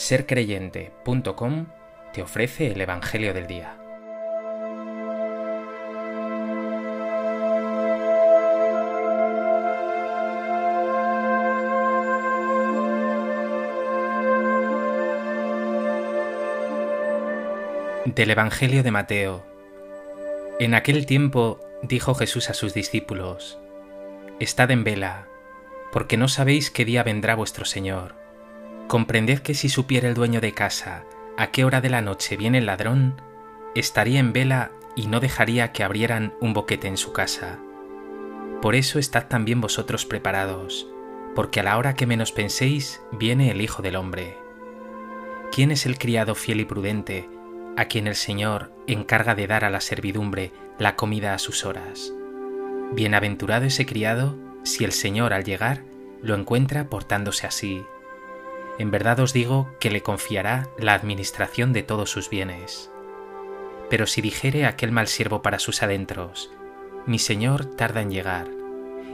sercreyente.com te ofrece el Evangelio del Día. Del Evangelio de Mateo. En aquel tiempo dijo Jesús a sus discípulos, Estad en vela, porque no sabéis qué día vendrá vuestro Señor. Comprended que si supiera el dueño de casa a qué hora de la noche viene el ladrón, estaría en vela y no dejaría que abrieran un boquete en su casa. Por eso estad también vosotros preparados, porque a la hora que menos penséis viene el Hijo del Hombre. ¿Quién es el criado fiel y prudente a quien el Señor encarga de dar a la servidumbre la comida a sus horas? Bienaventurado ese criado si el Señor al llegar lo encuentra portándose así. En verdad os digo que le confiará la administración de todos sus bienes. Pero si dijere aquel mal siervo para sus adentros, mi señor tarda en llegar,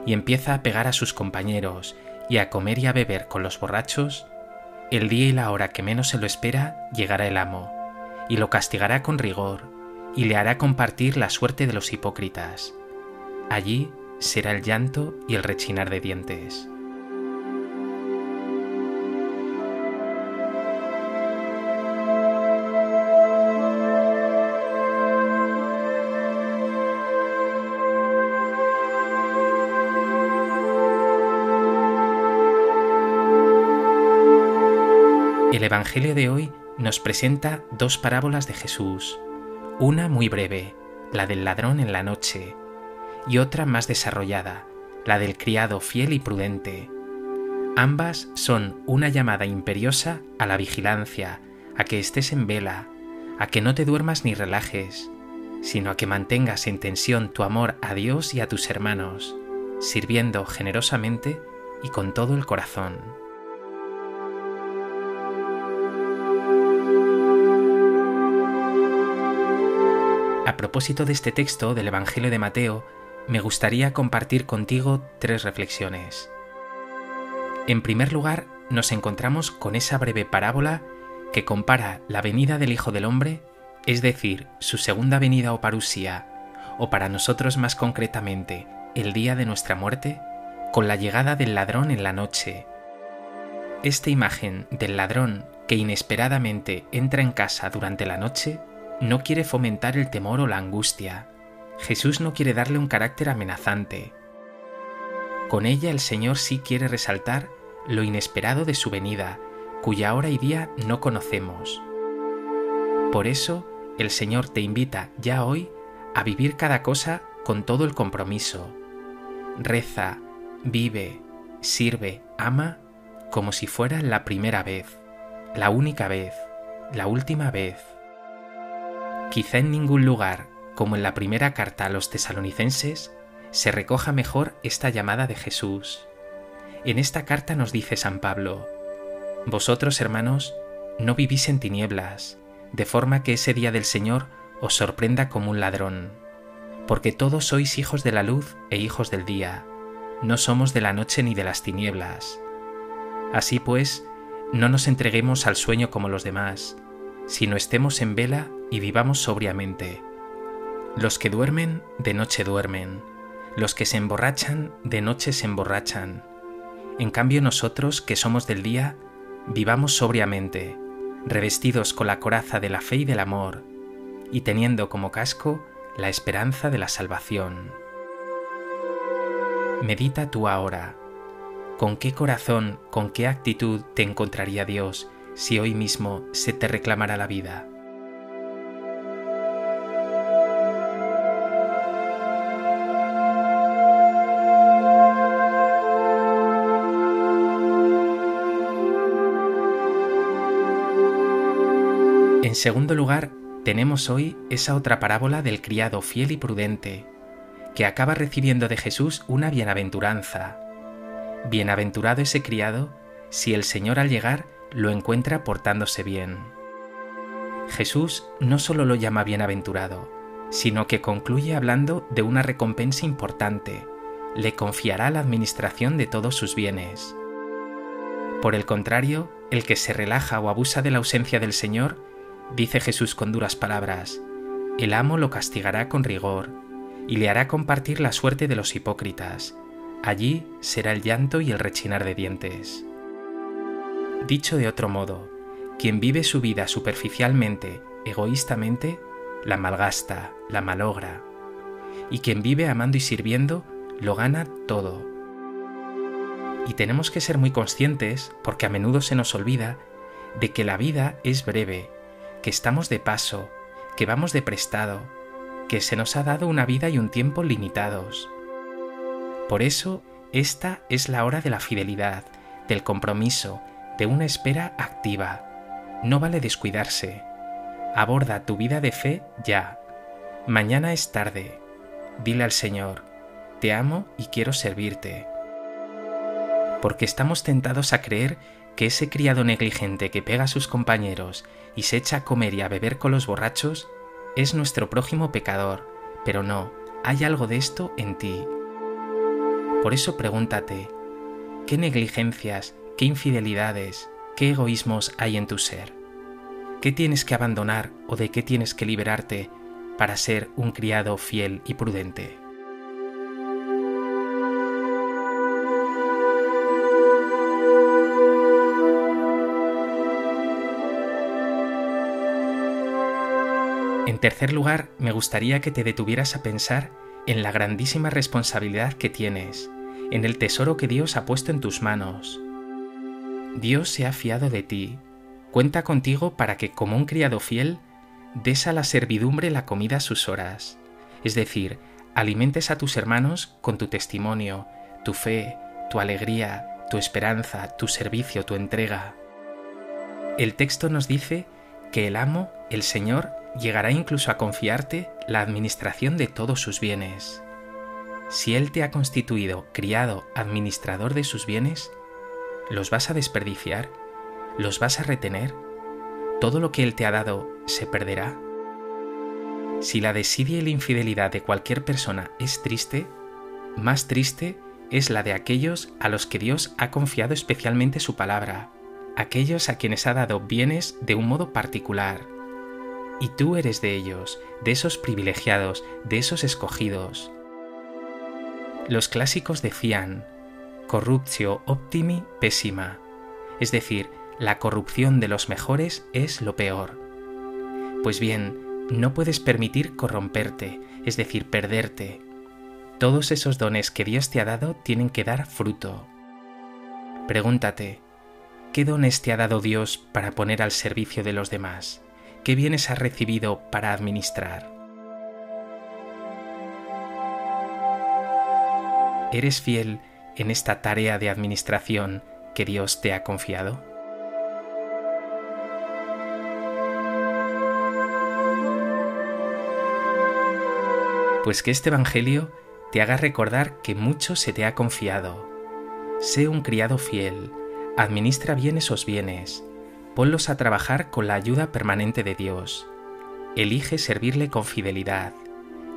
y empieza a pegar a sus compañeros y a comer y a beber con los borrachos, el día y la hora que menos se lo espera llegará el amo, y lo castigará con rigor, y le hará compartir la suerte de los hipócritas. Allí será el llanto y el rechinar de dientes. El Evangelio de hoy nos presenta dos parábolas de Jesús, una muy breve, la del ladrón en la noche, y otra más desarrollada, la del criado fiel y prudente. Ambas son una llamada imperiosa a la vigilancia, a que estés en vela, a que no te duermas ni relajes, sino a que mantengas en tensión tu amor a Dios y a tus hermanos, sirviendo generosamente y con todo el corazón. A propósito de este texto del Evangelio de Mateo, me gustaría compartir contigo tres reflexiones. En primer lugar, nos encontramos con esa breve parábola que compara la venida del Hijo del Hombre, es decir, su segunda venida o parusía, o para nosotros más concretamente, el día de nuestra muerte, con la llegada del ladrón en la noche. Esta imagen del ladrón que inesperadamente entra en casa durante la noche no quiere fomentar el temor o la angustia. Jesús no quiere darle un carácter amenazante. Con ella el Señor sí quiere resaltar lo inesperado de su venida, cuya hora y día no conocemos. Por eso, el Señor te invita ya hoy a vivir cada cosa con todo el compromiso. Reza, vive, sirve, ama como si fuera la primera vez, la única vez, la última vez. Quizá en ningún lugar, como en la primera carta a los tesalonicenses, se recoja mejor esta llamada de Jesús. En esta carta nos dice San Pablo, Vosotros, hermanos, no vivís en tinieblas, de forma que ese día del Señor os sorprenda como un ladrón, porque todos sois hijos de la luz e hijos del día, no somos de la noche ni de las tinieblas. Así pues, no nos entreguemos al sueño como los demás, sino estemos en vela y vivamos sobriamente. Los que duermen, de noche duermen, los que se emborrachan, de noche se emborrachan. En cambio nosotros, que somos del día, vivamos sobriamente, revestidos con la coraza de la fe y del amor, y teniendo como casco la esperanza de la salvación. Medita tú ahora, ¿con qué corazón, con qué actitud te encontraría Dios si hoy mismo se te reclamara la vida? En segundo lugar, tenemos hoy esa otra parábola del criado fiel y prudente, que acaba recibiendo de Jesús una bienaventuranza. Bienaventurado ese criado si el Señor al llegar lo encuentra portándose bien. Jesús no solo lo llama bienaventurado, sino que concluye hablando de una recompensa importante, le confiará la administración de todos sus bienes. Por el contrario, El que se relaja o abusa de la ausencia del Señor, dice Jesús con duras palabras, el amo lo castigará con rigor y le hará compartir la suerte de los hipócritas. Allí será el llanto y el rechinar de dientes. Dicho de otro modo, quien vive su vida superficialmente, egoístamente, la malgasta, la malogra. Y quien vive amando y sirviendo, lo gana todo. Y tenemos que ser muy conscientes, porque a menudo se nos olvida, de que la vida es breve, que estamos de paso, que vamos de prestado, que se nos ha dado una vida y un tiempo limitados. Por eso, esta es la hora de la fidelidad, del compromiso, de una espera activa. No vale descuidarse. Aborda tu vida de fe ya. Mañana es tarde. Dile al Señor, te amo y quiero servirte porque estamos tentados a creer que ese criado negligente que pega a sus compañeros y se echa a comer y a beber con los borrachos es nuestro prójimo pecador, pero no, hay algo de esto en ti. Por eso pregúntate, ¿qué negligencias, qué infidelidades, qué egoísmos hay en tu ser? ¿Qué tienes que abandonar o de qué tienes que liberarte para ser un criado fiel y prudente? En tercer lugar, me gustaría que te detuvieras a pensar en la grandísima responsabilidad que tienes, en el tesoro que Dios ha puesto en tus manos. Dios se ha fiado de ti, cuenta contigo para que, como un criado fiel, des a la servidumbre la comida a sus horas, es decir, alimentes a tus hermanos con tu testimonio, tu fe, tu alegría, tu esperanza, tu servicio, tu entrega. El texto nos dice que el amo, el Señor, llegará incluso a confiarte la administración de todos sus bienes. Si Él te ha constituido criado administrador de sus bienes, ¿los vas a desperdiciar? ¿Los vas a retener? ¿Todo lo que Él te ha dado se perderá? Si la desidia y la infidelidad de cualquier persona es triste, más triste es la de aquellos a los que Dios ha confiado especialmente su palabra, aquellos a quienes ha dado bienes de un modo particular, y tú eres de ellos, de esos privilegiados, de esos escogidos. Los clásicos decían, corruptio optimi pésima, es decir, la corrupción de los mejores es lo peor. Pues bien, no puedes permitir corromperte, es decir, perderte. Todos esos dones que Dios te ha dado tienen que dar fruto. Pregúntate, ¿qué dones te ha dado Dios para poner al servicio de los demás? ¿Qué bienes has recibido para administrar? ¿Eres fiel en esta tarea de administración que Dios te ha confiado? Pues que este Evangelio te haga recordar que mucho se te ha confiado. Sé un criado fiel, administra bien esos bienes, ponlos a trabajar con la ayuda permanente de Dios. Elige servirle con fidelidad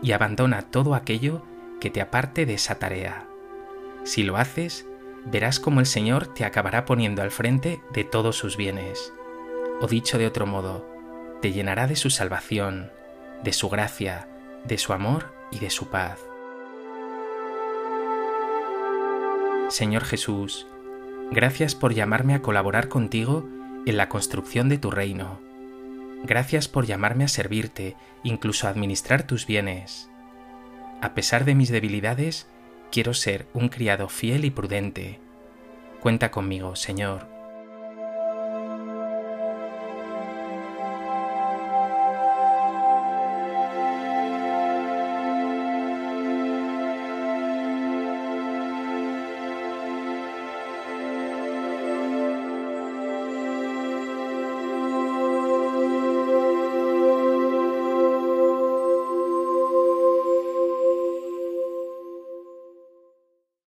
y abandona todo aquello que te aparte de esa tarea. Si lo haces, verás cómo el Señor te acabará poniendo al frente de todos sus bienes. O dicho de otro modo, te llenará de su salvación, de su gracia, de su amor y de su paz. Señor Jesús, gracias por llamarme a colaborar contigo en la construcción de tu reino. Gracias por llamarme a servirte, incluso a administrar tus bienes. A pesar de mis debilidades, quiero ser un criado fiel y prudente. Cuenta conmigo, Señor.